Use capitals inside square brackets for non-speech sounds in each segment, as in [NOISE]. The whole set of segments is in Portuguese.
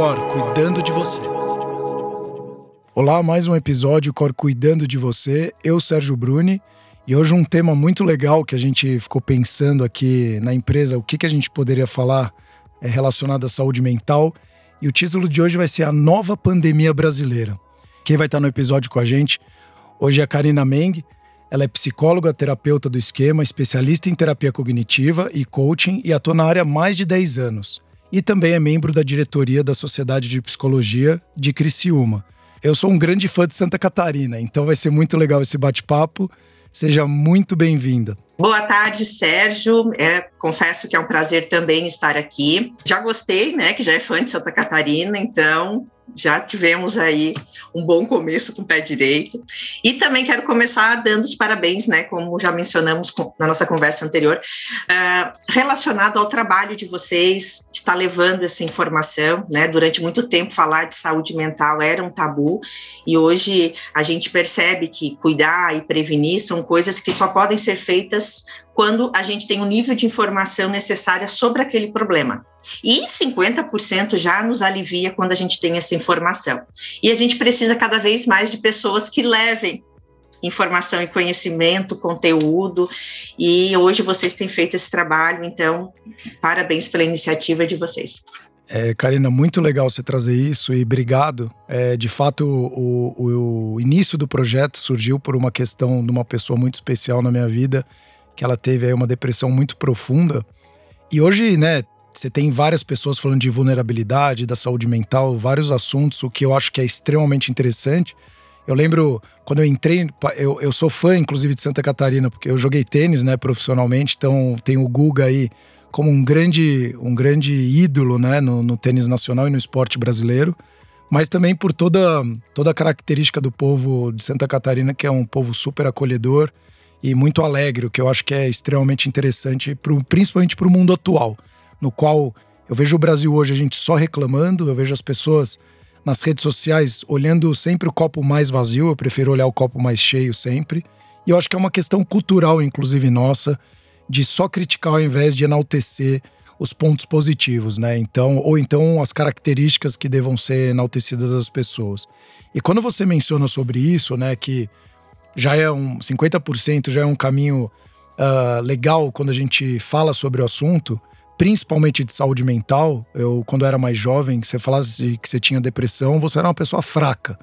Cor cuidando de você. Olá, mais um episódio Cor cuidando de você. Eu, Sérgio Bruni, e hoje um tema muito legal que a gente ficou pensando aqui na empresa, o que, que a gente poderia falar é relacionado à saúde mental. E o título de hoje vai ser A Nova Pandemia Brasileira. Quem vai estar no episódio com a gente hoje é a Karina Meng. Ela é psicóloga, terapeuta do esquema, especialista em terapia cognitiva e coaching e atua na área há mais de 10 anos. E também é membro da diretoria da Sociedade de Psicologia de Criciúma. Eu sou um grande fã de Santa Catarina, então vai ser muito legal esse bate-papo. Seja muito bem-vinda. Boa tarde, Sérgio. É, confesso que é um prazer também estar aqui. Já gostei, né, que já é fã de Santa Catarina, então já tivemos aí um bom começo com o pé direito. E também quero começar dando os parabéns, né, como já mencionamos na nossa conversa anterior, uh, relacionado ao trabalho de vocês, de estar tá levando essa informação, né, durante muito tempo falar de saúde mental era um tabu, e hoje a gente percebe que cuidar e prevenir são coisas que só podem ser feitas quando a gente tem o um nível de informação necessária sobre aquele problema. E 50% já nos alivia quando a gente tem essa informação. E a gente precisa cada vez mais de pessoas que levem informação e conhecimento, conteúdo, e hoje vocês têm feito esse trabalho, então, parabéns pela iniciativa de vocês. É, Karina, muito legal você trazer isso e obrigado. É, de fato, o, o, o início do projeto surgiu por uma questão de uma pessoa muito especial na minha vida que ela teve aí uma depressão muito profunda. E hoje, né, você tem várias pessoas falando de vulnerabilidade, da saúde mental, vários assuntos, o que eu acho que é extremamente interessante. Eu lembro quando eu entrei, eu, eu sou fã, inclusive, de Santa Catarina, porque eu joguei tênis, né, profissionalmente, então tem o Guga aí como um grande, um grande ídolo, né, no, no tênis nacional e no esporte brasileiro, mas também por toda, toda a característica do povo de Santa Catarina, que é um povo super acolhedor, e muito alegre, o que eu acho que é extremamente interessante, pro, principalmente para o mundo atual, no qual eu vejo o Brasil hoje a gente só reclamando, eu vejo as pessoas nas redes sociais olhando sempre o copo mais vazio, eu prefiro olhar o copo mais cheio sempre. E eu acho que é uma questão cultural, inclusive nossa, de só criticar ao invés de enaltecer os pontos positivos, né? Então, ou então as características que devam ser enaltecidas das pessoas. E quando você menciona sobre isso, né, que já é um 50%, já é um caminho uh, legal quando a gente fala sobre o assunto, principalmente de saúde mental. Eu, quando eu era mais jovem, que você falasse que você tinha depressão, você era uma pessoa fraca.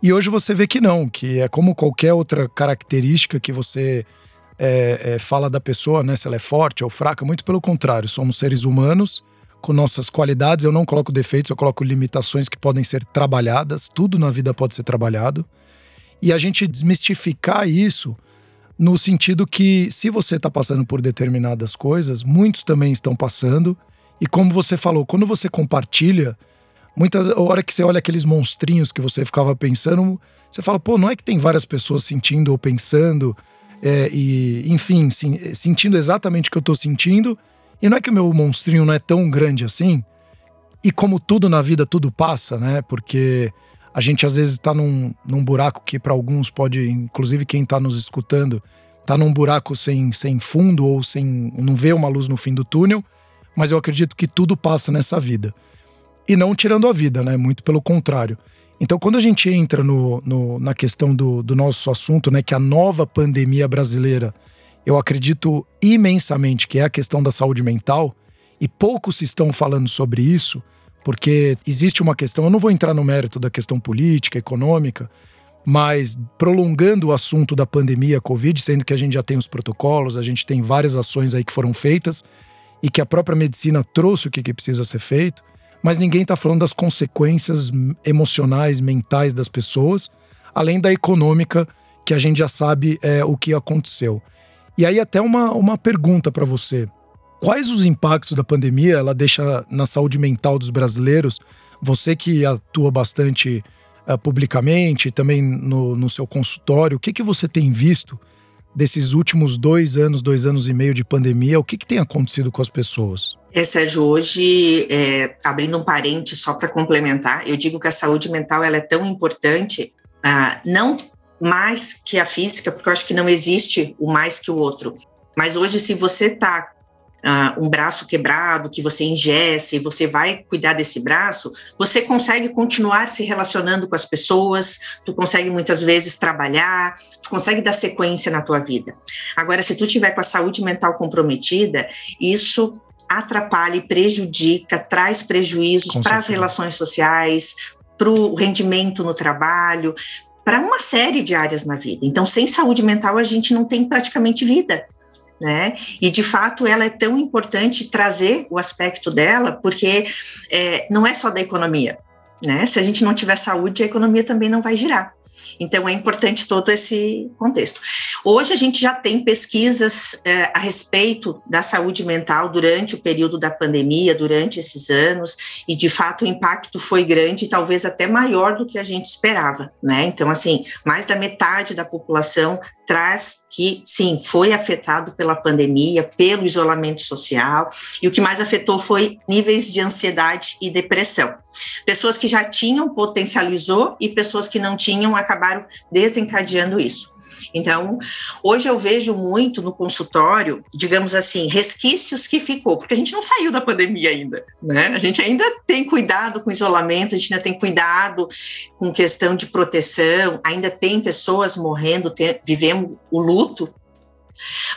E hoje você vê que não, que é como qualquer outra característica que você é, é, fala da pessoa, né? Se ela é forte ou fraca, muito pelo contrário, somos seres humanos com nossas qualidades. Eu não coloco defeitos, eu coloco limitações que podem ser trabalhadas. Tudo na vida pode ser trabalhado e a gente desmistificar isso no sentido que se você está passando por determinadas coisas, muitos também estão passando. E como você falou, quando você compartilha, muitas hora que você olha aqueles monstrinhos que você ficava pensando, você fala, pô, não é que tem várias pessoas sentindo ou pensando, é, e enfim, sim, sentindo exatamente o que eu estou sentindo, e não é que o meu monstrinho não é tão grande assim. E como tudo na vida, tudo passa, né? Porque a gente às vezes está num, num buraco que para alguns pode, inclusive quem está nos escutando, está num buraco sem, sem fundo ou sem não vê uma luz no fim do túnel, mas eu acredito que tudo passa nessa vida. E não tirando a vida, né? Muito pelo contrário. Então, quando a gente entra no, no, na questão do, do nosso assunto, né, que a nova pandemia brasileira, eu acredito imensamente que é a questão da saúde mental, e poucos estão falando sobre isso, porque existe uma questão, eu não vou entrar no mérito da questão política, econômica, mas prolongando o assunto da pandemia Covid, sendo que a gente já tem os protocolos, a gente tem várias ações aí que foram feitas e que a própria medicina trouxe o que, que precisa ser feito, mas ninguém está falando das consequências emocionais, mentais das pessoas, além da econômica, que a gente já sabe é, o que aconteceu. E aí, até uma, uma pergunta para você. Quais os impactos da pandemia ela deixa na saúde mental dos brasileiros? Você que atua bastante uh, publicamente, também no, no, seu consultório, o que, que você tem visto desses últimos dois anos, dois anos e meio de pandemia? O que, que tem acontecido com as pessoas? É, Sérgio, hoje, é, abrindo um parente só para complementar, eu digo que a saúde mental ela é tão importante, uh, não mais que a física, porque eu acho que não existe o mais que o outro. Mas hoje, se você está uh, um braço quebrado, que você ingesse e você vai cuidar desse braço, você consegue continuar se relacionando com as pessoas, tu consegue muitas vezes trabalhar, tu consegue dar sequência na tua vida. Agora, se tu tiver com a saúde mental comprometida, isso atrapalha e prejudica, traz prejuízos para as relações sociais, para o rendimento no trabalho, para uma série de áreas na vida. Então, sem saúde mental, a gente não tem praticamente vida. Né? E de fato ela é tão importante trazer o aspecto dela, porque é, não é só da economia, né? Se a gente não tiver saúde, a economia também não vai girar. Então, é importante todo esse contexto. Hoje, a gente já tem pesquisas é, a respeito da saúde mental durante o período da pandemia, durante esses anos, e de fato o impacto foi grande, talvez até maior do que a gente esperava, né? Então, assim, mais da metade da população traz que, sim, foi afetado pela pandemia, pelo isolamento social, e o que mais afetou foi níveis de ansiedade e depressão. Pessoas que já tinham potencializou e pessoas que não tinham acabaram desencadeando isso. Então, hoje eu vejo muito no consultório, digamos assim, resquícios que ficou, porque a gente não saiu da pandemia ainda, né? A gente ainda tem cuidado com isolamento, a gente ainda tem cuidado com questão de proteção, ainda tem pessoas morrendo, tem, vivemos o luto,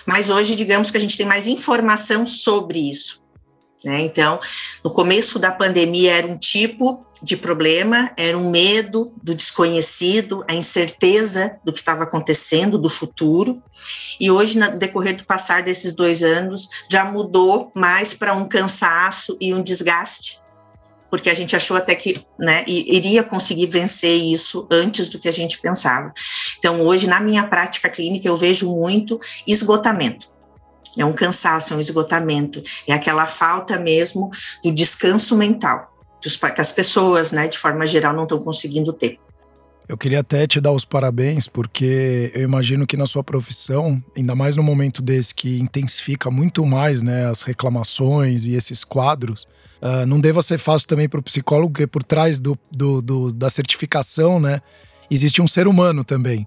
mas hoje, digamos que a gente tem mais informação sobre isso. Né? Então, no começo da pandemia era um tipo de problema, era um medo do desconhecido, a incerteza do que estava acontecendo, do futuro. E hoje, no decorrer do passar desses dois anos, já mudou mais para um cansaço e um desgaste, porque a gente achou até que né, iria conseguir vencer isso antes do que a gente pensava. Então, hoje, na minha prática clínica, eu vejo muito esgotamento é um cansaço, é um esgotamento, é aquela falta mesmo do descanso mental que as pessoas, né, de forma geral, não estão conseguindo ter. Eu queria até te dar os parabéns, porque eu imagino que na sua profissão, ainda mais no momento desse que intensifica muito mais né, as reclamações e esses quadros, uh, não deva ser fácil também para o psicólogo, porque por trás do, do, do, da certificação, né, existe um ser humano também.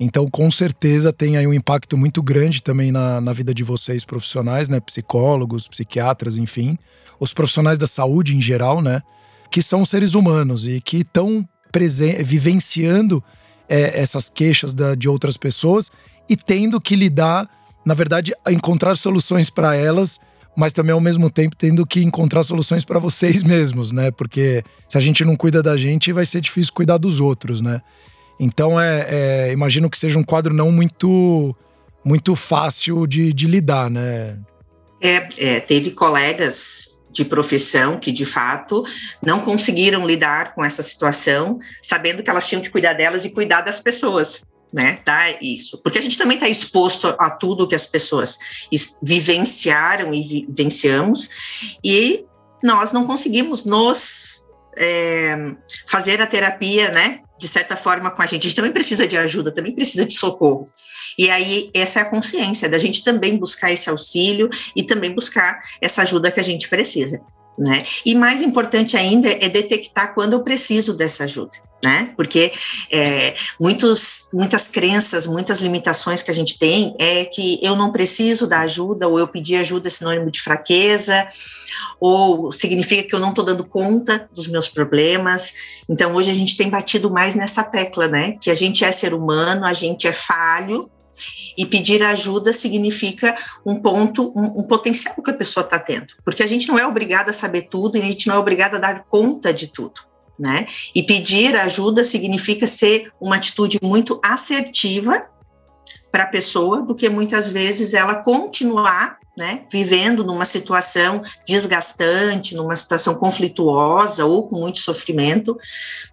Então, com certeza, tem aí um impacto muito grande também na, na vida de vocês profissionais, né? Psicólogos, psiquiatras, enfim. Os profissionais da saúde em geral, né? Que são seres humanos e que estão vivenciando é, essas queixas da, de outras pessoas e tendo que lidar, na verdade, encontrar soluções para elas, mas também ao mesmo tempo tendo que encontrar soluções para vocês mesmos, né? Porque se a gente não cuida da gente, vai ser difícil cuidar dos outros, né? Então, é, é, imagino que seja um quadro não muito, muito fácil de, de lidar, né? É, é, teve colegas de profissão que, de fato, não conseguiram lidar com essa situação, sabendo que elas tinham que cuidar delas e cuidar das pessoas, né? Tá isso. Porque a gente também está exposto a tudo que as pessoas vivenciaram e vivenciamos, e nós não conseguimos nos é, fazer a terapia, né? De certa forma, com a gente. A gente também precisa de ajuda, também precisa de socorro. E aí, essa é a consciência da gente também buscar esse auxílio e também buscar essa ajuda que a gente precisa. Né? E mais importante ainda é detectar quando eu preciso dessa ajuda né? Porque é, muitos, muitas crenças, muitas limitações que a gente tem é que eu não preciso da ajuda, ou eu pedir ajuda é sinônimo de fraqueza, ou significa que eu não estou dando conta dos meus problemas. Então, hoje a gente tem batido mais nessa tecla, né? Que a gente é ser humano, a gente é falho, e pedir ajuda significa um ponto, um, um potencial que a pessoa está tendo, porque a gente não é obrigada a saber tudo e a gente não é obrigada a dar conta de tudo né? E pedir ajuda significa ser uma atitude muito assertiva para a pessoa do que muitas vezes ela continuar, né, vivendo numa situação desgastante, numa situação conflituosa ou com muito sofrimento,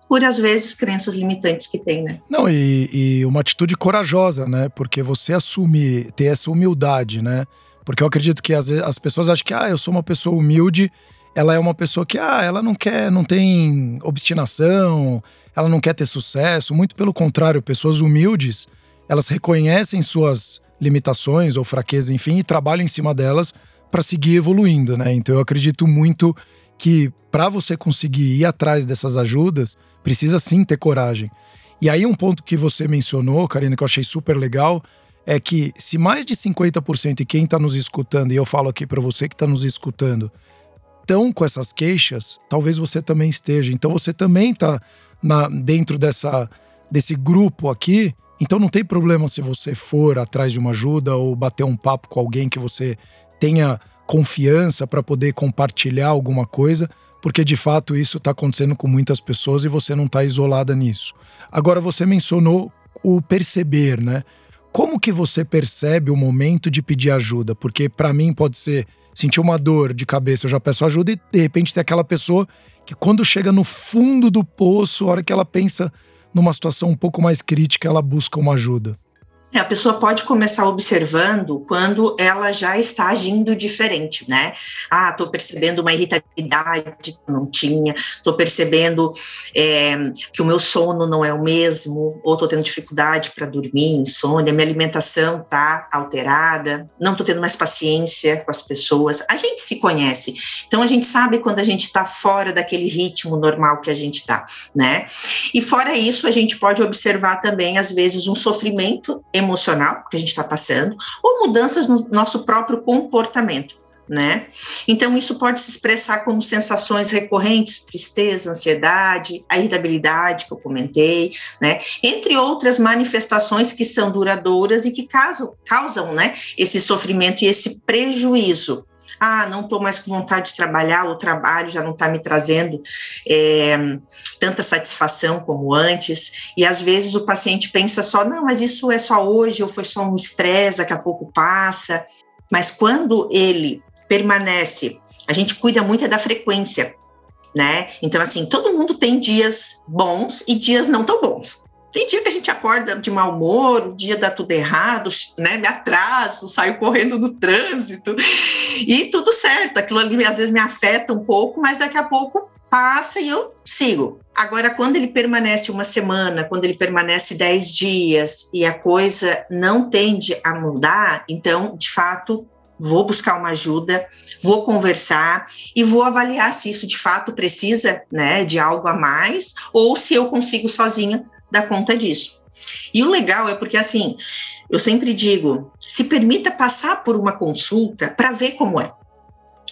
por às vezes crenças limitantes que tem, né? Não, e, e uma atitude corajosa, né? Porque você assumir, ter essa humildade, né? Porque eu acredito que às vezes as pessoas acham que ah, eu sou uma pessoa humilde ela é uma pessoa que, ah, ela não quer, não tem obstinação, ela não quer ter sucesso. Muito pelo contrário, pessoas humildes, elas reconhecem suas limitações ou fraquezas, enfim, e trabalham em cima delas para seguir evoluindo, né? Então eu acredito muito que para você conseguir ir atrás dessas ajudas, precisa sim ter coragem. E aí um ponto que você mencionou, Karina, que eu achei super legal, é que se mais de 50% e quem está nos escutando, e eu falo aqui para você que está nos escutando, estão com essas queixas, talvez você também esteja. Então você também está dentro dessa, desse grupo aqui. Então não tem problema se você for atrás de uma ajuda ou bater um papo com alguém que você tenha confiança para poder compartilhar alguma coisa, porque de fato isso está acontecendo com muitas pessoas e você não está isolada nisso. Agora você mencionou o perceber, né? Como que você percebe o momento de pedir ajuda? Porque para mim pode ser sentir uma dor de cabeça, eu já peço ajuda e de repente tem aquela pessoa que quando chega no fundo do poço, a hora que ela pensa numa situação um pouco mais crítica, ela busca uma ajuda. A pessoa pode começar observando quando ela já está agindo diferente, né? Ah, estou percebendo uma irritabilidade que não tinha, estou percebendo é, que o meu sono não é o mesmo, ou estou tendo dificuldade para dormir, insônia, minha alimentação está alterada, não estou tendo mais paciência com as pessoas. A gente se conhece, então a gente sabe quando a gente está fora daquele ritmo normal que a gente está, né? E fora isso, a gente pode observar também, às vezes, um sofrimento emocional emocional que a gente está passando, ou mudanças no nosso próprio comportamento. Né? Então, isso pode se expressar como sensações recorrentes, tristeza, ansiedade, a irritabilidade que eu comentei, né? Entre outras manifestações que são duradouras e que causam, causam né, esse sofrimento e esse prejuízo ah, não estou mais com vontade de trabalhar, o trabalho já não está me trazendo é, tanta satisfação como antes, e às vezes o paciente pensa só, não, mas isso é só hoje, ou foi só um estresse, daqui a pouco passa, mas quando ele permanece, a gente cuida muito da frequência, né? Então, assim, todo mundo tem dias bons e dias não tão bons. Tem dia que a gente acorda de mau humor, o dia dá tudo errado, né? Me atraso, saio correndo no trânsito e tudo certo. Aquilo ali às vezes me afeta um pouco, mas daqui a pouco passa e eu sigo. Agora, quando ele permanece uma semana, quando ele permanece dez dias e a coisa não tende a mudar, então, de fato, vou buscar uma ajuda, vou conversar e vou avaliar se isso de fato precisa, né, de algo a mais ou se eu consigo sozinha dar conta disso. E o legal é porque, assim, eu sempre digo: se permita passar por uma consulta para ver como é.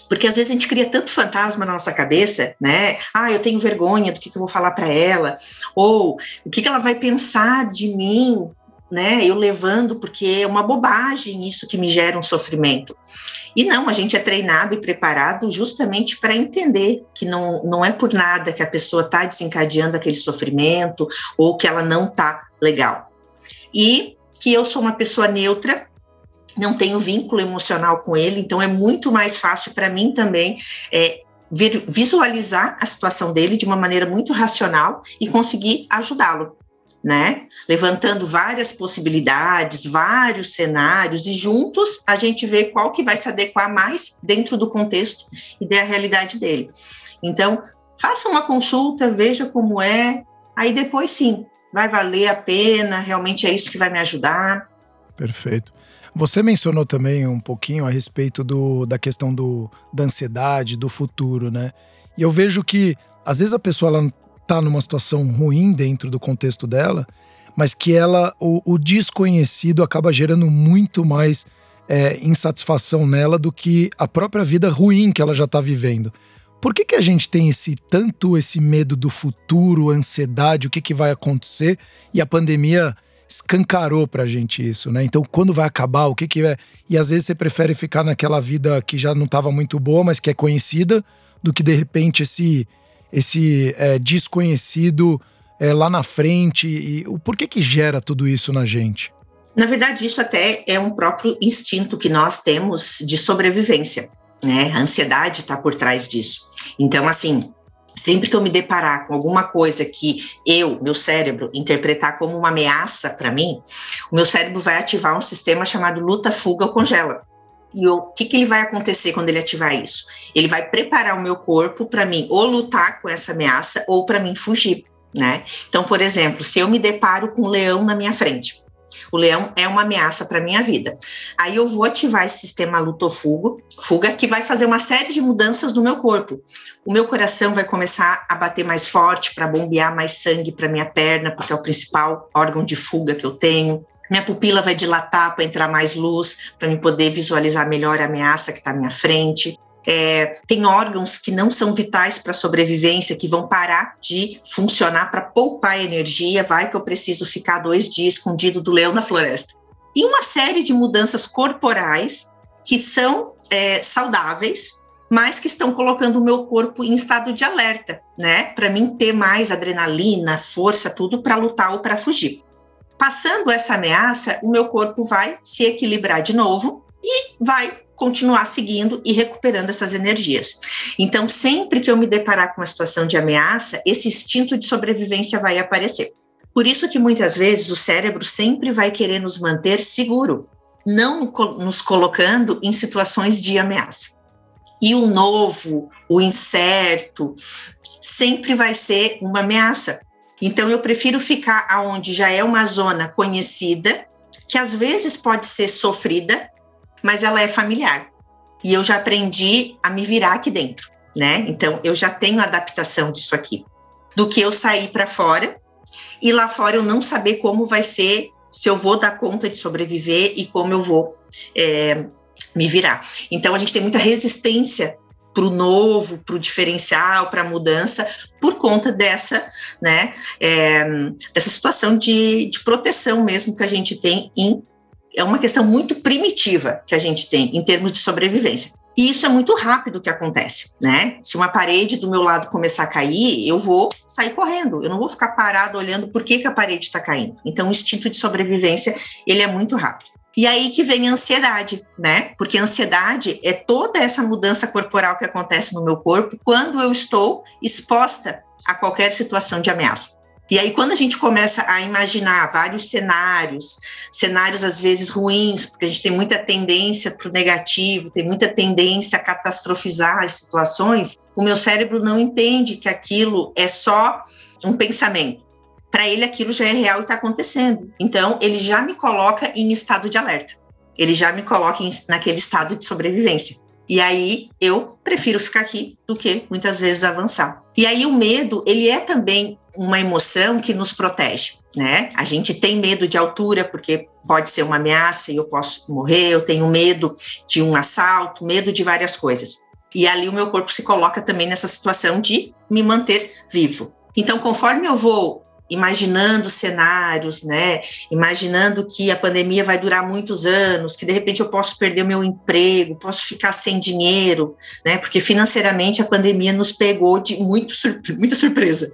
Porque às vezes a gente cria tanto fantasma na nossa cabeça, né? Ah, eu tenho vergonha do que, que eu vou falar para ela, ou o que, que ela vai pensar de mim né? Eu levando, porque é uma bobagem isso que me gera um sofrimento. E não, a gente é treinado e preparado justamente para entender que não, não é por nada que a pessoa está desencadeando aquele sofrimento ou que ela não está legal. E que eu sou uma pessoa neutra, não tenho vínculo emocional com ele, então é muito mais fácil para mim também é, visualizar a situação dele de uma maneira muito racional e conseguir ajudá-lo né? Levantando várias possibilidades, vários cenários, e juntos a gente vê qual que vai se adequar mais dentro do contexto e da realidade dele. Então, faça uma consulta, veja como é, aí depois sim, vai valer a pena, realmente é isso que vai me ajudar. Perfeito. Você mencionou também um pouquinho a respeito do, da questão do, da ansiedade, do futuro, né? E eu vejo que às vezes a pessoa ela tá numa situação ruim dentro do contexto dela, mas que ela, o, o desconhecido acaba gerando muito mais é, insatisfação nela do que a própria vida ruim que ela já está vivendo. Por que, que a gente tem esse tanto esse medo do futuro, ansiedade, o que, que vai acontecer? E a pandemia escancarou pra gente isso, né? Então, quando vai acabar, o que que é? E às vezes você prefere ficar naquela vida que já não estava muito boa, mas que é conhecida, do que de repente esse esse é, desconhecido é, lá na frente? E o porquê que gera tudo isso na gente? Na verdade, isso até é um próprio instinto que nós temos de sobrevivência, né? A ansiedade está por trás disso. Então, assim, sempre que eu me deparar com alguma coisa que eu, meu cérebro, interpretar como uma ameaça para mim, o meu cérebro vai ativar um sistema chamado luta, fuga ou congela. E o que, que ele vai acontecer quando ele ativar isso? Ele vai preparar o meu corpo para mim ou lutar com essa ameaça ou para mim fugir, né? Então, por exemplo, se eu me deparo com um leão na minha frente, O leão é uma ameaça para minha vida. Aí eu vou ativar esse sistema luto-fuga, fuga, que vai fazer uma série de mudanças no meu corpo. O meu coração vai começar a bater mais forte para bombear mais sangue para minha perna, porque é o principal órgão de fuga que eu tenho. Minha pupila vai dilatar para entrar mais luz, para me poder visualizar melhor a ameaça que está à minha frente. É, tem órgãos que não são vitais para a sobrevivência, que vão parar de funcionar para poupar energia. Vai que eu preciso ficar dois dias escondido do leão na floresta. E uma série de mudanças corporais que são é, saudáveis, mas que estão colocando o meu corpo em estado de alerta, né? Para mim ter mais adrenalina, força, tudo para lutar ou para fugir. Passando essa ameaça, o meu corpo vai se equilibrar de novo e vai continuar seguindo e recuperando essas energias. Então, sempre que eu me deparar com uma situação de ameaça, esse instinto de sobrevivência vai aparecer. Por isso que muitas vezes o cérebro sempre vai querer nos manter seguro, não nos colocando em situações de ameaça. E o novo, o incerto, sempre vai ser uma ameaça. Então eu prefiro ficar aonde já é uma zona conhecida, que às vezes pode ser sofrida, mas ela é familiar. E eu já aprendi a me virar aqui dentro, né? Então eu já tenho adaptação disso aqui. Do que eu sair para fora e lá fora eu não saber como vai ser, se eu vou dar conta de sobreviver e como eu vou é, me virar. Então a gente tem muita resistência para o novo, para o diferencial, para a mudança, por conta dessa, né, é, dessa situação de, de proteção mesmo que a gente tem em é uma questão muito primitiva que a gente tem em termos de sobrevivência. E isso é muito rápido que acontece, né? Se uma parede do meu lado começar a cair, eu vou sair correndo. Eu não vou ficar parado olhando por que, que a parede está caindo. Então, o instinto de sobrevivência, ele é muito rápido. E aí que vem a ansiedade, né? Porque a ansiedade é toda essa mudança corporal que acontece no meu corpo quando eu estou exposta a qualquer situação de ameaça. E aí, quando a gente começa a imaginar vários cenários, cenários às vezes ruins, porque a gente tem muita tendência para o negativo, tem muita tendência a catastrofizar as situações, o meu cérebro não entende que aquilo é só um pensamento. Para ele, aquilo já é real e está acontecendo. Então, ele já me coloca em estado de alerta. Ele já me coloca em, naquele estado de sobrevivência. E aí eu prefiro ficar aqui do que muitas vezes avançar. E aí o medo, ele é também uma emoção que nos protege, né? A gente tem medo de altura porque pode ser uma ameaça e eu posso morrer, eu tenho medo de um assalto, medo de várias coisas. E ali o meu corpo se coloca também nessa situação de me manter vivo. Então, conforme eu vou imaginando cenários, né? Imaginando que a pandemia vai durar muitos anos, que de repente eu posso perder o meu emprego, posso ficar sem dinheiro, né? Porque financeiramente a pandemia nos pegou de muito [LAUGHS] muita surpresa.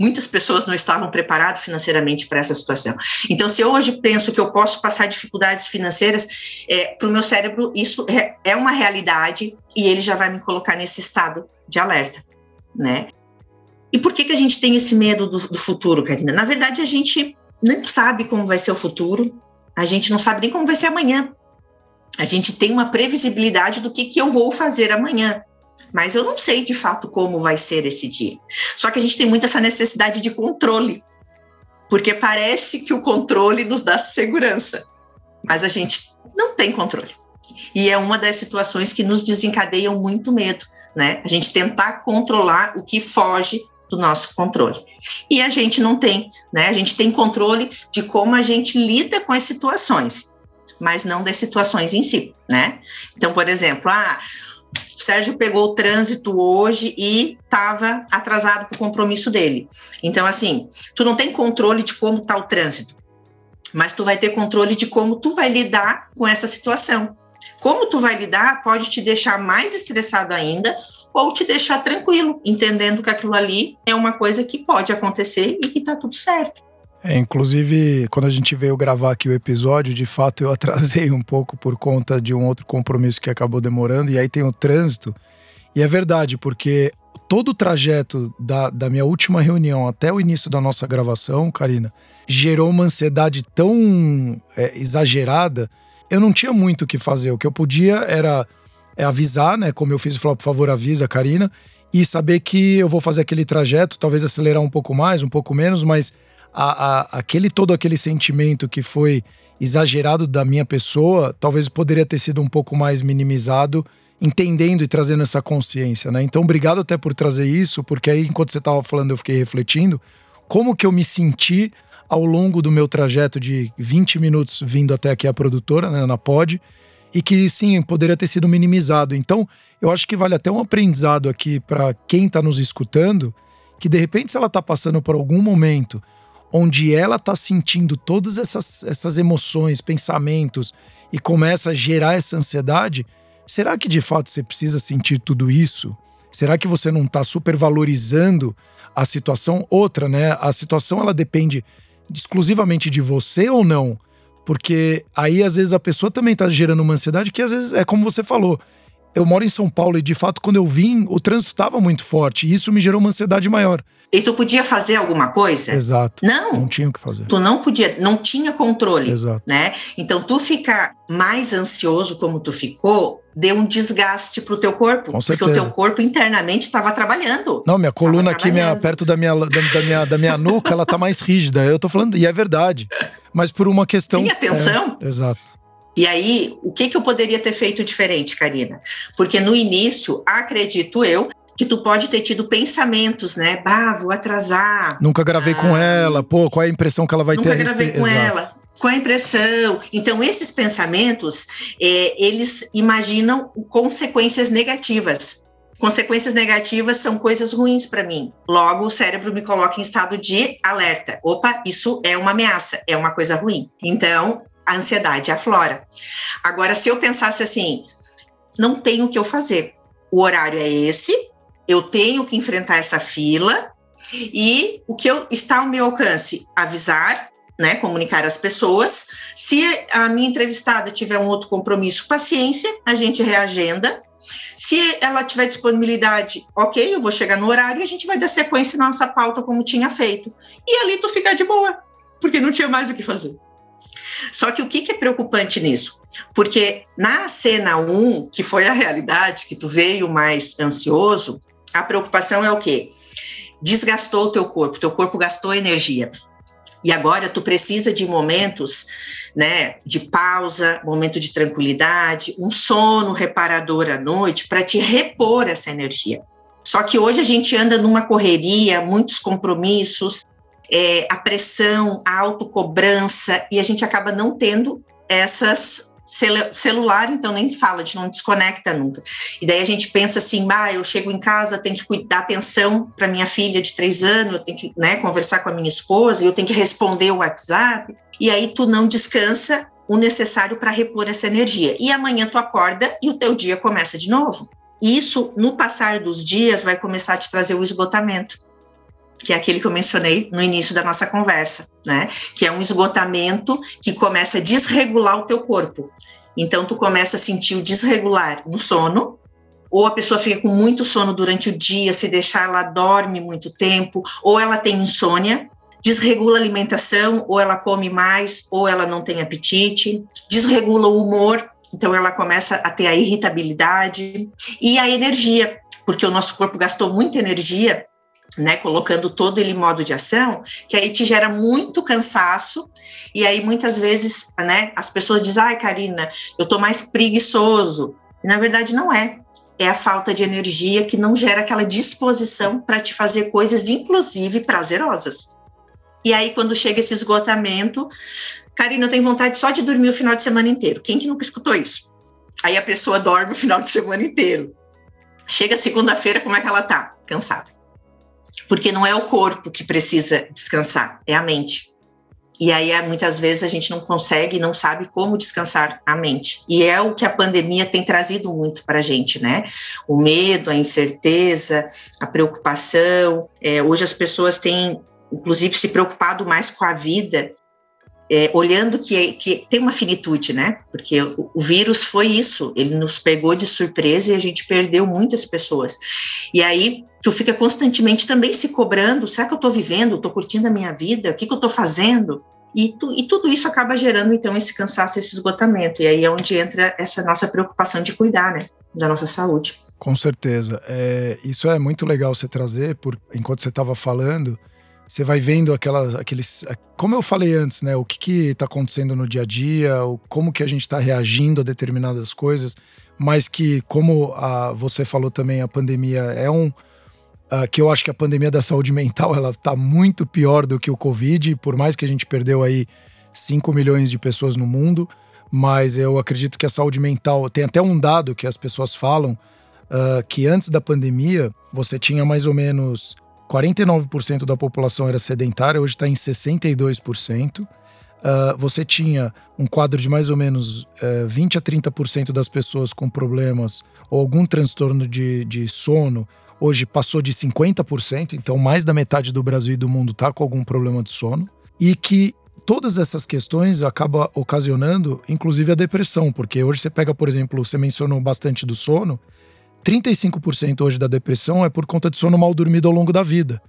Muitas pessoas não estavam preparadas financeiramente para essa situação. Então, se eu hoje penso que eu posso passar dificuldades financeiras, é, para o meu cérebro isso é, é uma realidade e ele já vai me colocar nesse estado de alerta, né? E por que, que a gente tem esse medo do, do futuro, Karina? Na verdade, a gente não sabe como vai ser o futuro, a gente não sabe nem como vai ser amanhã. A gente tem uma previsibilidade do que, que eu vou fazer amanhã, mas eu não sei de fato como vai ser esse dia. Só que a gente tem muito essa necessidade de controle, porque parece que o controle nos dá segurança, mas a gente não tem controle. E é uma das situações que nos desencadeiam muito medo, né? A gente tentar controlar o que foge do nosso controle. E a gente não tem, né? A gente tem controle de como a gente lida com as situações, mas não das situações em si, né? Então, por exemplo, ah, o Sérgio pegou o trânsito hoje e estava atrasado para o compromisso dele. Então, assim, tu não tem controle de como está o trânsito, mas tu vai ter controle de como tu vai lidar com essa situação. Como tu vai lidar pode te deixar mais estressado ainda ou te deixar tranquilo, entendendo que aquilo ali é uma coisa que pode acontecer e que tá tudo certo. É, inclusive, quando a gente veio gravar aqui o episódio, de fato eu [LAUGHS] atrasei um pouco por conta de um outro compromisso que acabou demorando, e aí tem o trânsito. E é verdade, porque todo o trajeto da, da minha última reunião até o início da nossa gravação, Karina, gerou uma ansiedade tão é, exagerada. Eu não tinha muito o que fazer. O que eu podia era é avisar, né? Como eu fiz, falar, por favor, avisa, Karina, e saber que eu vou fazer aquele trajeto, talvez acelerar um pouco mais, um pouco menos, mas a, a, aquele todo aquele sentimento que foi exagerado da minha pessoa, talvez poderia ter sido um pouco mais minimizado, entendendo e trazendo essa consciência, né? Então, obrigado até por trazer isso, porque aí enquanto você estava falando, eu fiquei refletindo como que eu me senti ao longo do meu trajeto de 20 minutos vindo até aqui a produtora, né, na Pod, e que sim, poderia ter sido minimizado. Então, eu acho que vale até um aprendizado aqui para quem está nos escutando, que de repente se ela está passando por algum momento onde ela está sentindo todas essas, essas emoções, pensamentos e começa a gerar essa ansiedade, será que de fato você precisa sentir tudo isso? Será que você não está supervalorizando a situação? Outra, né? A situação ela depende exclusivamente de você ou não? Porque aí às vezes a pessoa também está gerando uma ansiedade que às vezes é como você falou. Eu moro em São Paulo e de fato quando eu vim o trânsito estava muito forte e isso me gerou uma ansiedade maior. E tu podia fazer alguma coisa? Exato. Não. Não tinha o que fazer. Tu não podia, não tinha controle. Exato. Né? Então, tu ficar mais ansioso como tu ficou, deu um desgaste pro teu corpo. Com porque o teu corpo internamente estava trabalhando. Não, minha coluna aqui, minha, perto da minha, da, da, minha, da minha nuca, ela tá mais rígida. Eu tô falando, e é verdade. Mas por uma questão. Sim, atenção. É, exato. E aí, o que, que eu poderia ter feito diferente, Karina? Porque no início, acredito eu, que tu pode ter tido pensamentos, né? Bah, vou atrasar. Nunca gravei ah, com ela. Pô, qual é a impressão que ela vai nunca ter? Nunca gravei com Exato. ela. Qual a impressão? Então, esses pensamentos, é, eles imaginam consequências negativas. Consequências negativas são coisas ruins para mim. Logo, o cérebro me coloca em estado de alerta. Opa, isso é uma ameaça, é uma coisa ruim. Então, a ansiedade aflora. Agora, se eu pensasse assim, não tenho o que eu fazer. O horário é esse, eu tenho que enfrentar essa fila e o que eu, está ao meu alcance? Avisar, né, comunicar às pessoas. Se a minha entrevistada tiver um outro compromisso, paciência, a gente reagenda. Se ela tiver disponibilidade, ok, eu vou chegar no horário e a gente vai dar sequência na nossa pauta como tinha feito. E ali tu fica de boa, porque não tinha mais o que fazer. Só que o que, que é preocupante nisso? Porque na cena 1, que foi a realidade, que tu veio mais ansioso, a preocupação é o quê? Desgastou o teu corpo, teu corpo gastou energia. E agora tu precisa de momentos, né, de pausa, momento de tranquilidade, um sono reparador à noite para te repor essa energia. Só que hoje a gente anda numa correria, muitos compromissos, é, a pressão, a autocobrança, e a gente acaba não tendo essas celular, então nem fala, a gente não desconecta nunca. E daí a gente pensa assim, bah, eu chego em casa, tenho que dar atenção para minha filha de três anos, eu tenho que né, conversar com a minha esposa, eu tenho que responder o WhatsApp, e aí tu não descansa o necessário para repor essa energia. E amanhã tu acorda e o teu dia começa de novo. Isso, no passar dos dias, vai começar a te trazer o esgotamento que é aquele que eu mencionei no início da nossa conversa, né? Que é um esgotamento que começa a desregular o teu corpo. Então, tu começa a sentir o desregular no sono, ou a pessoa fica com muito sono durante o dia, se deixar ela dorme muito tempo, ou ela tem insônia, desregula a alimentação, ou ela come mais, ou ela não tem apetite, desregula o humor, então ela começa a ter a irritabilidade e a energia, porque o nosso corpo gastou muita energia né, colocando todo ele em modo de ação, que aí te gera muito cansaço, e aí muitas vezes, né, as pessoas dizem, ai, Karina, eu tô mais preguiçoso. E na verdade não é. É a falta de energia que não gera aquela disposição para te fazer coisas, inclusive prazerosas. E aí, quando chega esse esgotamento, Karina, eu tenho vontade só de dormir o final de semana inteiro. Quem que nunca escutou isso? Aí a pessoa dorme o final de semana inteiro. Chega segunda-feira, como é que ela tá? Cansada porque não é o corpo que precisa descansar, é a mente. E aí, é, muitas vezes, a gente não consegue, não sabe como descansar a mente. E é o que a pandemia tem trazido muito para a gente, né? O medo, a incerteza, a preocupação. É, hoje as pessoas têm, inclusive, se preocupado mais com a vida, é, olhando que, que tem uma finitude, né? Porque o, o, vírus foi isso, ele nos pegou de surpresa e a gente perdeu muitas pessoas. E aí, tu fica constantemente também se cobrando: será que eu estou vivendo? Estou curtindo a minha vida? O que, que eu estou fazendo? E, tu, e, tudo isso acaba gerando, então, esse cansaço, esse esgotamento. E aí é onde entra essa nossa preocupação de cuidar, né? Da nossa saúde. Com certeza. É, isso é muito legal você trazer, por, enquanto você estava falando, você vai vendo aquelas, aqueles. Como eu falei antes, né? O que está acontecendo no dia a dia, como que a gente está reagindo a determinadas coisas, mas que, como a, você falou também, a pandemia é um. Que eu acho que a pandemia da saúde mental ela está muito pior do que o Covid, por mais que a gente perdeu aí 5 milhões de pessoas no mundo, mas eu acredito que a saúde mental. Tem até um dado que as pessoas falam uh, que antes da pandemia você tinha mais ou menos 49% da população era sedentária, hoje está em 62%. Uh, ah, você tinha um quadro de mais ou menos uh, eh, 20 a 30% das pessoas com problemas ou algum transtorno de, de sono, hoje passou de 50%, então mais da metade do Brasil e do mundo está com algum problema de sono. E que todas essas questões acabam ocasionando, inclusive, a depressão, porque hoje você pega, por exemplo, você mencionou bastante do sono, 35% hoje da depressão é por conta de sono mal dormido ao longo da vida.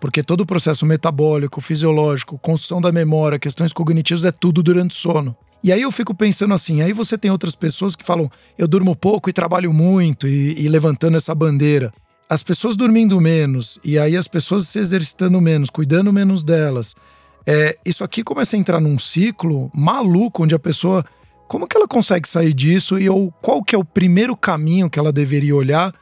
Porque todo o processo metabólico, fisiológico, construção da memória, questões cognitivas é tudo durante o sono. E aí eu fico pensando assim, aí você tem outras pessoas que falam, eu durmo pouco e trabalho muito, e, e levantando essa bandeira. As pessoas dormindo menos, e aí as pessoas se exercitando menos, cuidando menos delas. É, isso aqui começa a entrar num ciclo maluco, onde a pessoa como que ela consegue sair disso e ou qual que é o primeiro caminho que ela deveria olhar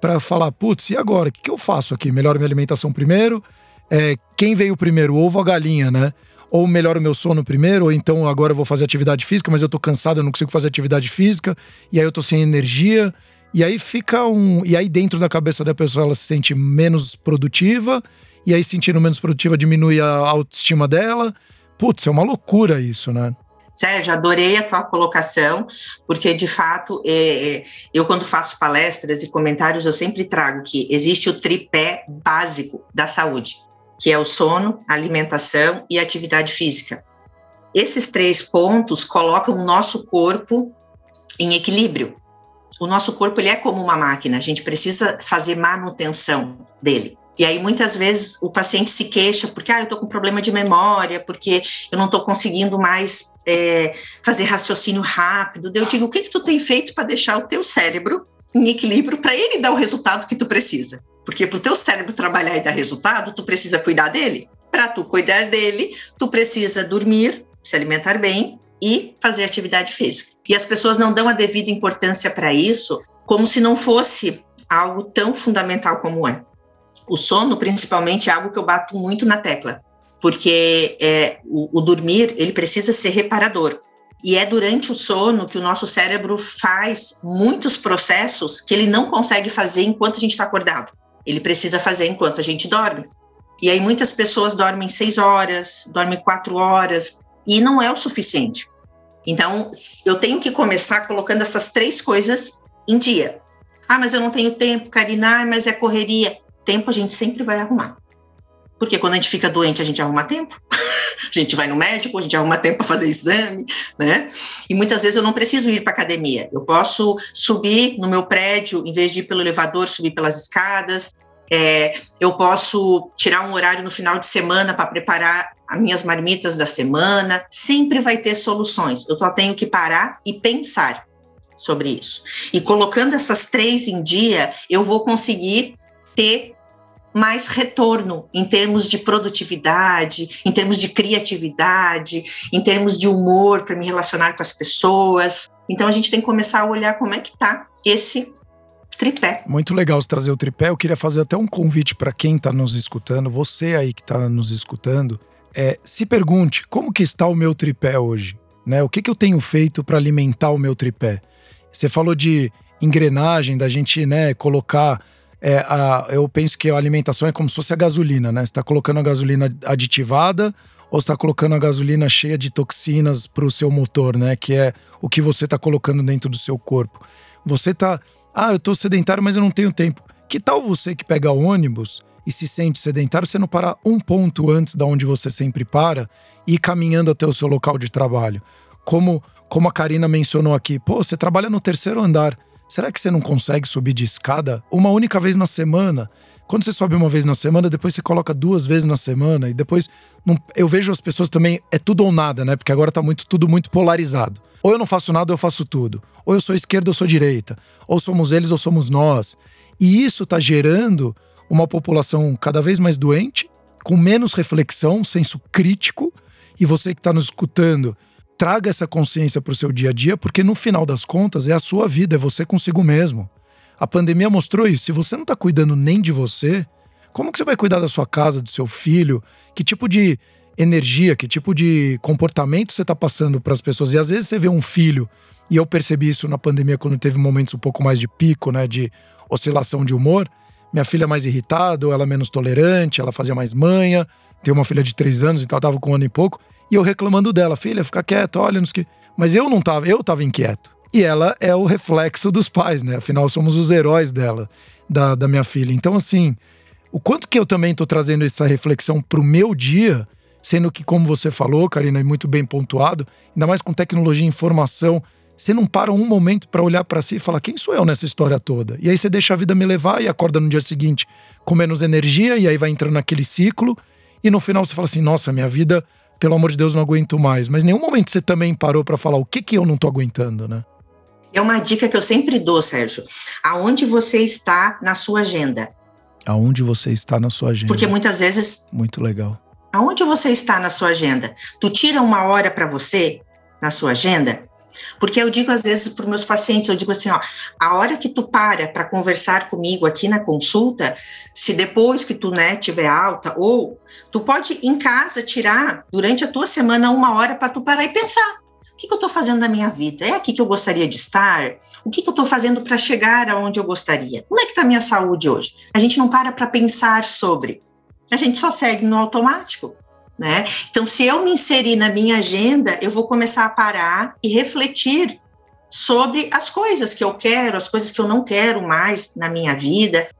para falar, putz, e agora? O que, que eu faço aqui? Melhor minha alimentação primeiro? É, quem veio primeiro, ovo ou a galinha, né? Ou melhor o meu sono primeiro, ou então agora eu vou fazer atividade física, mas eu tô cansado, eu não consigo fazer atividade física, e aí eu tô sem energia. E aí fica um. E aí dentro da cabeça da pessoa ela se sente menos produtiva, e aí sentindo menos produtiva diminui a autoestima dela. Putz, é uma loucura isso, né? Sérgio, adorei a tua colocação, porque de fato é, é, eu quando faço palestras e comentários eu sempre trago que existe o tripé básico da saúde, que é o sono, alimentação e atividade física. Esses três pontos colocam o nosso corpo em equilíbrio. O nosso corpo ele é como uma máquina, a gente precisa fazer manutenção dele. E aí, muitas vezes, o paciente se queixa porque, ah, eu estou com problema de memória, porque eu não estou conseguindo mais é, fazer raciocínio rápido. Eu digo, o que, que tu tem feito para deixar o teu cérebro em equilíbrio para ele dar o resultado que tu precisa? Porque para o teu cérebro trabalhar e dar resultado, tu precisa cuidar dele. Para tu cuidar dele, tu precisa dormir, se alimentar bem e fazer atividade física. E as pessoas não dão a devida importância para isso, como se não fosse algo tão fundamental como é. O sono, principalmente, é algo que eu bato muito na tecla, porque é, o, o dormir ele precisa ser reparador. E é durante o sono que o nosso cérebro faz muitos processos que ele não consegue fazer enquanto a gente está acordado. Ele precisa fazer enquanto a gente dorme. E aí muitas pessoas dormem seis horas, dormem quatro horas, e não é o suficiente. Então, eu tenho que começar colocando essas três coisas em dia. Ah, mas eu não tenho tempo, Karina, ah, mas é correria tempo a gente sempre vai arrumar. Porque quando a gente fica doente, a gente arruma tempo. [LAUGHS] a gente vai no médico, a gente arruma tempo para fazer exame, né? E muitas vezes eu não preciso ir para academia. Eu posso subir no meu prédio, em vez de ir pelo elevador, subir pelas escadas. É, eu posso tirar um horário no final de semana para preparar as minhas marmitas da semana. Sempre vai ter soluções. Eu só tenho que parar e pensar sobre isso. E colocando essas três em dia, eu vou conseguir ter mais retorno em termos de produtividade, em termos de criatividade, em termos de humor para me relacionar com as pessoas. Então a gente tem que começar a olhar como é que está esse tripé. Muito legal você trazer o tripé. Eu queria fazer até um convite para quem está nos escutando, você aí que está nos escutando, é, se pergunte como que está o meu tripé hoje, né? O que, que eu tenho feito para alimentar o meu tripé? Você falou de engrenagem, da gente, né, colocar é, a, eu penso que a alimentação é como se fosse a gasolina, né? Você está colocando a gasolina aditivada ou está colocando a gasolina cheia de toxinas para o seu motor, né? Que é o que você está colocando dentro do seu corpo. Você está, ah, eu estou sedentário, mas eu não tenho tempo. Que tal você que pega ônibus e se sente sedentário, você não parar um ponto antes da onde você sempre para e ir caminhando até o seu local de trabalho? Como, como a Karina mencionou aqui, pô, você trabalha no terceiro andar Será que você não consegue subir de escada uma única vez na semana? Quando você sobe uma vez na semana, depois você coloca duas vezes na semana e depois não, eu vejo as pessoas também é tudo ou nada, né? Porque agora tá muito tudo muito polarizado. Ou eu não faço nada, ou eu faço tudo. Ou eu sou esquerda, ou sou direita. Ou somos eles, ou somos nós. E isso tá gerando uma população cada vez mais doente, com menos reflexão, senso crítico, e você que está nos escutando, traga essa consciência para o seu dia a dia, porque no final das contas é a sua vida, é você consigo mesmo. A pandemia mostrou isso. Se você não está cuidando nem de você, como que você vai cuidar da sua casa, do seu filho? Que tipo de energia, que tipo de comportamento você está passando para as pessoas? E às vezes você vê um filho, e eu percebi isso na pandemia quando teve momentos um pouco mais de pico, né, de oscilação de humor. Minha filha é mais irritada, ela é menos tolerante, ela fazia mais manha. Tem uma filha de três anos, então ela tava com um ano e pouco. E eu reclamando dela, filha, fica quieta, olha, nos que. Mas eu não tava, eu tava inquieto. E ela é o reflexo dos pais, né? Afinal, somos os heróis dela, da, da minha filha. Então, assim, o quanto que eu também tô trazendo essa reflexão pro meu dia, sendo que, como você falou, Karina, e muito bem pontuado, ainda mais com tecnologia e informação, você não para um momento para olhar para si e falar: quem sou eu nessa história toda? E aí você deixa a vida me levar e acorda no dia seguinte com menos energia, e aí vai entrando naquele ciclo. E no final você fala assim: nossa, minha vida, pelo amor de Deus, não aguento mais. Mas em nenhum momento você também parou para falar: o que, que eu não tô aguentando, né? É uma dica que eu sempre dou, Sérgio. Aonde você está na sua agenda? Aonde você está na sua agenda? Porque muitas vezes. Muito legal. Aonde você está na sua agenda? Tu tira uma hora para você na sua agenda? Porque eu digo às vezes para meus pacientes, eu digo assim, ó, a hora que tu para para conversar comigo aqui na consulta, se depois que tu, né, tiver alta, ou tu pode em casa tirar durante a tua semana uma hora para tu parar e pensar. O que, que eu estou fazendo na minha vida? É aqui que eu gostaria de estar? O que, que eu estou fazendo para chegar aonde eu gostaria? Como é que está a minha saúde hoje? A gente não para para pensar sobre. A gente só segue no automático. Né? Então, se eu me inserir na minha agenda, eu vou começar a parar e refletir sobre as coisas que eu quero, as coisas que eu não quero mais na minha vida,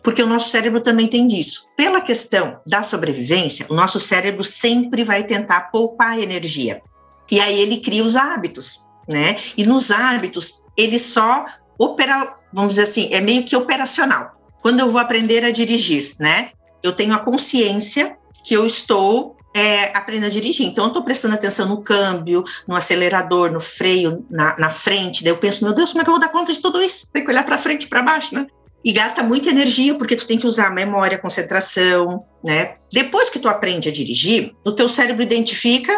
porque o nosso cérebro também tem disso. Pela questão da sobrevivência, o nosso cérebro sempre vai tentar poupar energia. E aí ele cria os hábitos, né? E nos hábitos, ele só opera, vamos dizer assim, é meio que operacional. Quando eu vou aprender a dirigir, né? Eu tenho a consciência que eu estou é, aprenda a dirigir. Então, eu estou prestando atenção no câmbio, no acelerador, no freio, na, na, frente. Daí eu penso, meu Deus, como é que eu vou dar conta de tudo isso? Tem que olhar para frente para baixo, né? E gasta muita energia, porque tu tem que usar memória, concentração, né? Depois que tu aprende a dirigir, o teu cérebro identifica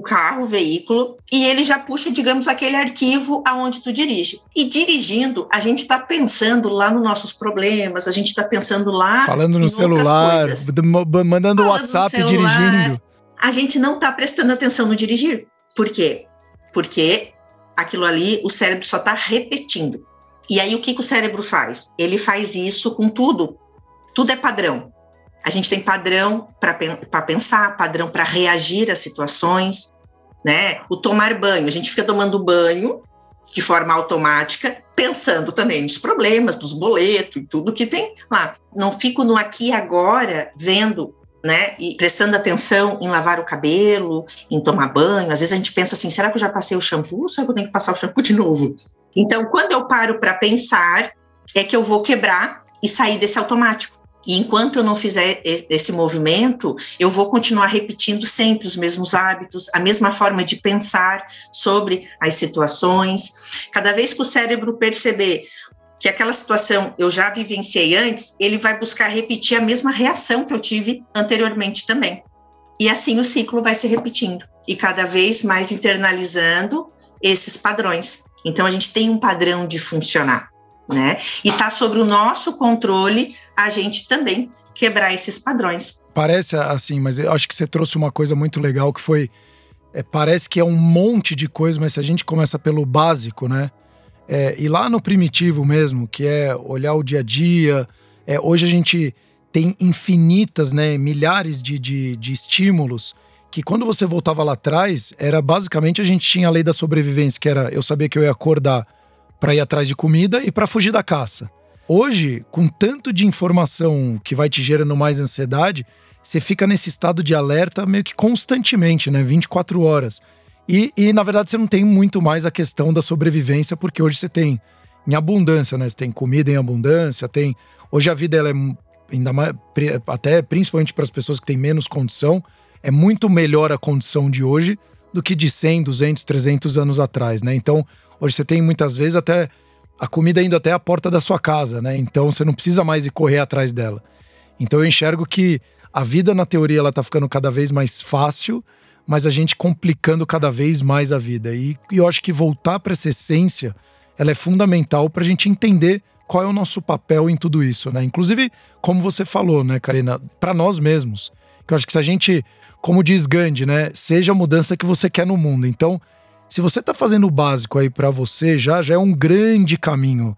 o carro, o veículo, e ele já puxa, digamos, aquele arquivo aonde tu dirige. E dirigindo, a gente está pensando lá nos nossos problemas, a gente está pensando lá. Falando no celular, mandando Falando WhatsApp dirigindo. A gente não está prestando atenção no dirigir. Por quê? Porque aquilo ali, o cérebro só está repetindo. E aí, o que, que o cérebro faz? Ele faz isso com tudo. Tudo é padrão. A gente tem padrão para pensar, padrão para reagir às situações, né? O tomar banho, a gente fica tomando banho de forma automática, pensando também nos problemas, nos boletos e tudo que tem lá. Não fico no aqui e agora vendo, né, e prestando atenção em lavar o cabelo, em tomar banho. Às vezes a gente pensa assim, será que eu já passei o shampoo será que eu tenho que passar o shampoo de novo? Então, quando eu paro para pensar, é que eu vou quebrar e sair desse automático. E enquanto eu não fizer esse movimento, eu vou continuar repetindo sempre os mesmos hábitos, a mesma forma de pensar sobre as situações. Cada vez que o cérebro perceber que aquela situação eu já vivenciei antes, ele vai buscar repetir a mesma reação que eu tive anteriormente também. E assim o ciclo vai se repetindo e cada vez mais internalizando esses padrões. Então a gente tem um padrão de funcionar né? E está sobre o nosso controle a gente também quebrar esses padrões. Parece assim, mas eu acho que você trouxe uma coisa muito legal que foi. É, parece que é um monte de coisa, mas se a gente começa pelo básico, né? É, e lá no primitivo mesmo, que é olhar o dia a dia. É, hoje a gente tem infinitas, né, milhares de, de, de estímulos que quando você voltava lá atrás, era basicamente a gente tinha a lei da sobrevivência, que era eu sabia que eu ia acordar para ir atrás de comida e para fugir da caça. Hoje, com tanto de informação que vai te gerando mais ansiedade, você fica nesse estado de alerta meio que constantemente, né? 24 horas. E, e, na verdade você não tem muito mais a questão da sobrevivência, porque hoje você tem em abundância, né? Você tem comida em abundância, tem. Hoje a vida ela é ainda mais, até principalmente para as pessoas que têm menos condição, é muito melhor a condição de hoje do que de 100, 200, 300 anos atrás, né? Então, Hoje você tem muitas vezes até a comida indo até a porta da sua casa, né? Então você não precisa mais ir correr atrás dela. Então eu enxergo que a vida na teoria ela tá ficando cada vez mais fácil, mas a gente complicando cada vez mais a vida. E, e eu acho que voltar para essa essência, ela é fundamental para a gente entender qual é o nosso papel em tudo isso, né? Inclusive, como você falou, né, Karina, para nós mesmos. Que eu acho que se a gente, como diz Gandhi, né, seja a mudança que você quer no mundo. Então, se você tá fazendo o básico aí para você, já já é um grande caminho.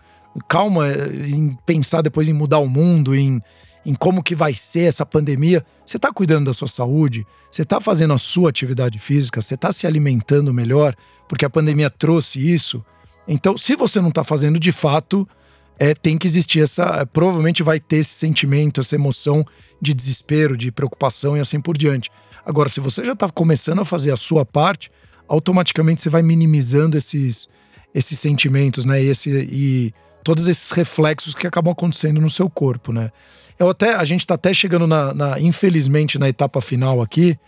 Calma em pensar depois em mudar o mundo, em em como que vai ser essa pandemia. Você está cuidando da sua saúde? Você está fazendo a sua atividade física? Você está se alimentando melhor? Porque a pandemia trouxe isso. Então, se você não está fazendo de fato, é, tem que existir essa. É, provavelmente vai ter esse sentimento, essa emoção de desespero, de preocupação e assim por diante. Agora, se você já está começando a fazer a sua parte, automaticamente você vai minimizando esses, esses sentimentos, né? E, esse, e todos esses reflexos que acabam acontecendo no seu corpo, né? Eu até, a gente está até chegando na, na, infelizmente, na etapa final aqui.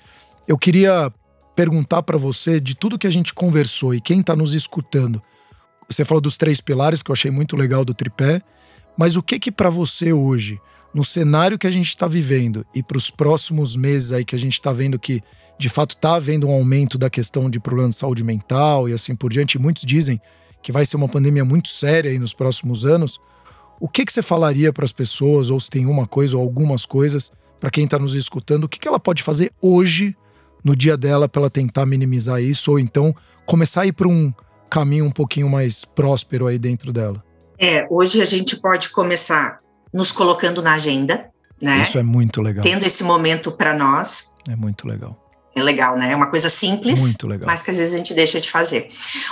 Eu queria perguntar para você de tudo que a gente conversou e quem está nos escutando. Você falou dos três pilares que eu achei muito legal do tripé, mas o que que para você hoje, no cenário que a gente está vivendo e para os próximos meses aí que a gente está vendo que de fato está havendo um aumento da questão de problemas de saúde mental e assim por diante, muitos dizem que vai ser uma pandemia muito séria aí nos próximos anos. O que, que você falaria para as pessoas, ou se tem uma coisa ou algumas coisas, para quem está nos escutando, o que, que ela pode fazer hoje, no dia dela, para ela tentar minimizar isso, ou então começar a ir para um caminho um pouquinho mais próspero aí dentro dela? É, hoje a gente pode começar nos colocando na agenda, né? Isso é muito legal. Tendo esse momento para nós. É muito legal. É legal, né? É uma coisa simples, muito legal. mas que às vezes a gente deixa de fazer.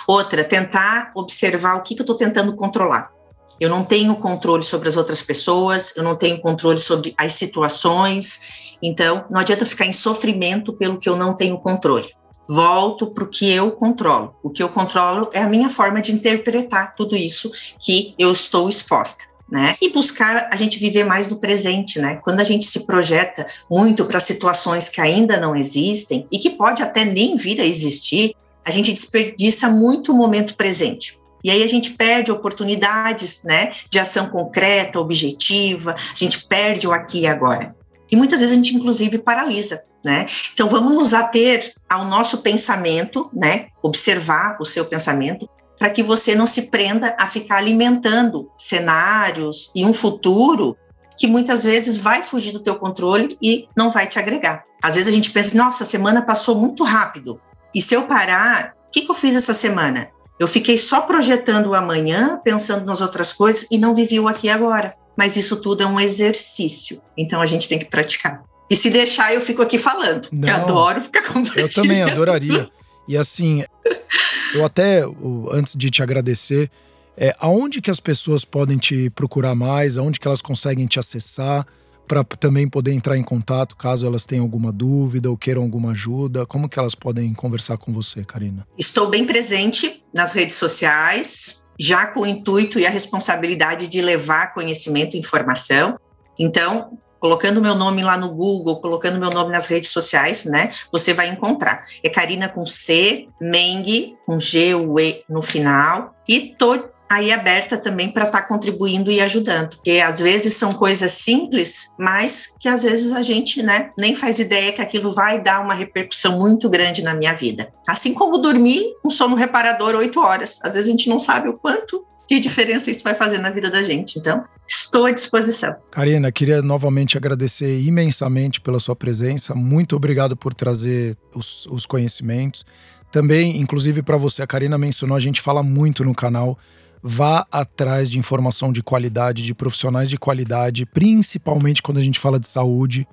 Outra, tentar observar o que, que eu estou tentando controlar. Eu não tenho controle sobre as outras pessoas, eu não tenho controle sobre as situações. Então, não adianta ficar em sofrimento pelo que eu não tenho controle. Volto para o que eu controlo. O que eu controlo é a minha forma de interpretar tudo isso que eu estou exposta. Né? E buscar a gente viver mais no presente, né? Quando a gente se projeta muito para situações que ainda não existem e que pode até nem vir a existir, a gente desperdiça muito o momento presente. E aí a gente perde oportunidades, né, de ação concreta, objetiva, a gente perde o aqui e agora. E muitas vezes a gente inclusive paralisa, né? Então vamos nos ater ao nosso pensamento, né? Observar o seu pensamento para que você não se prenda a ficar alimentando cenários e um futuro que muitas vezes vai fugir do teu controle e não vai te agregar. Às vezes a gente pensa, nossa, a semana passou muito rápido. E se eu parar, o que, que eu fiz essa semana? Eu fiquei só projetando o amanhã, pensando nas outras coisas e não vivi o aqui e agora. Mas isso tudo é um exercício, então a gente tem que praticar. E se deixar, eu fico aqui falando, não, eu adoro ficar compartilhando. Eu também adoraria. E assim, eu até, antes de te agradecer, é, aonde que as pessoas podem te procurar mais, aonde que elas conseguem te acessar, para também poder entrar em contato caso elas tenham alguma dúvida ou queiram alguma ajuda? Como que elas podem conversar com você, Karina? Estou bem presente nas redes sociais, já com o intuito e a responsabilidade de levar conhecimento e informação. Então, colocando meu nome lá no Google, colocando meu nome nas redes sociais, né? Você vai encontrar. É Karina com C, Meng com G, U, E no final. E tô aí aberta também para estar tá contribuindo e ajudando. Porque às vezes são coisas simples, mas que às vezes a gente né, nem faz ideia que aquilo vai dar uma repercussão muito grande na minha vida. Assim como dormir um sono reparador oito horas. Às vezes a gente não sabe o quanto de diferença isso vai fazer na vida da gente. Então, estou à disposição. Karina, queria novamente agradecer imensamente pela sua presença. Muito obrigado por trazer os, os conhecimentos. Também, inclusive para você, a Karina mencionou, a gente fala muito no canal vá atrás de informação de qualidade, de profissionais de qualidade, principalmente quando a gente fala de saúde.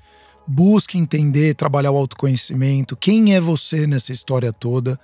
Busque entender, trabalhar o autoconhecimento, quem é você nessa história toda.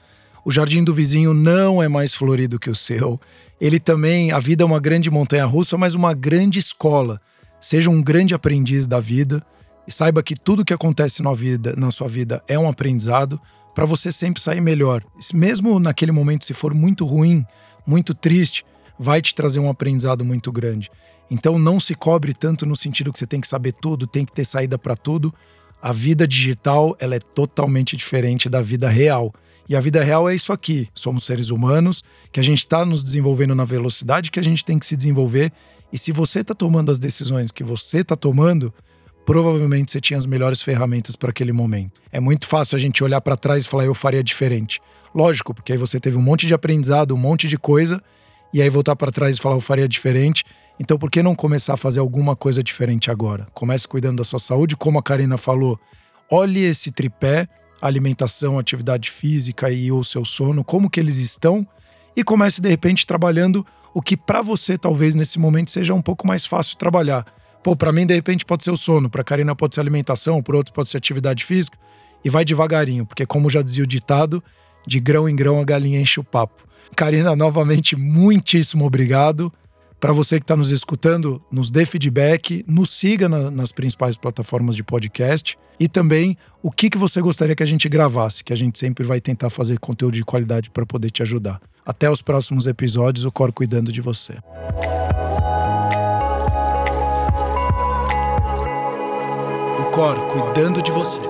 O jardim do vizinho não é mais florido que o seu. Ele também, a vida é uma grande montanha russa, mas uma grande escola. Seja um grande aprendiz da vida e saiba que tudo que acontece na, vida, na sua vida é um aprendizado para você sempre sair melhor. Mesmo naquele momento, se for muito ruim, muito triste, vai te trazer um aprendizado muito grande. Então não se cobre tanto no sentido que você tem que saber tudo, tem que ter saída para tudo. A vida digital, ela é totalmente diferente da vida real. E a vida real é isso aqui. Somos seres humanos, que a gente está nos desenvolvendo na velocidade que a gente tem que se desenvolver. E se você está tomando as decisões que você está tomando, provavelmente você tinha as melhores ferramentas para aquele momento. É muito fácil a gente olhar para trás e falar eu faria diferente. Lógico, porque aí você teve um monte de aprendizado, um monte de coisa, e aí voltar para trás e falar eu faria diferente. Então, por que não começar a fazer alguma coisa diferente agora? Comece cuidando da sua saúde, como a Karina falou. Olhe esse tripé, alimentação, atividade física e o seu sono, como que eles estão e comece de repente trabalhando o que para você talvez nesse momento seja um pouco mais fácil trabalhar. Pô, para mim de repente pode ser o sono, para Karina pode ser alimentação, para outro pode ser atividade física e vai devagarinho, porque como já dizia o ditado, de grão em grão a galinha enche o papo. Karina, novamente muitíssimo obrigado. Para você que está nos escutando, nos dê feedback, nos siga na, nas principais plataformas de podcast e também o que, que você gostaria que a gente gravasse, que a gente sempre vai tentar fazer conteúdo de qualidade para poder te ajudar. Até os próximos episódios, o Cor cuidando de você. O Cor cuidando de você.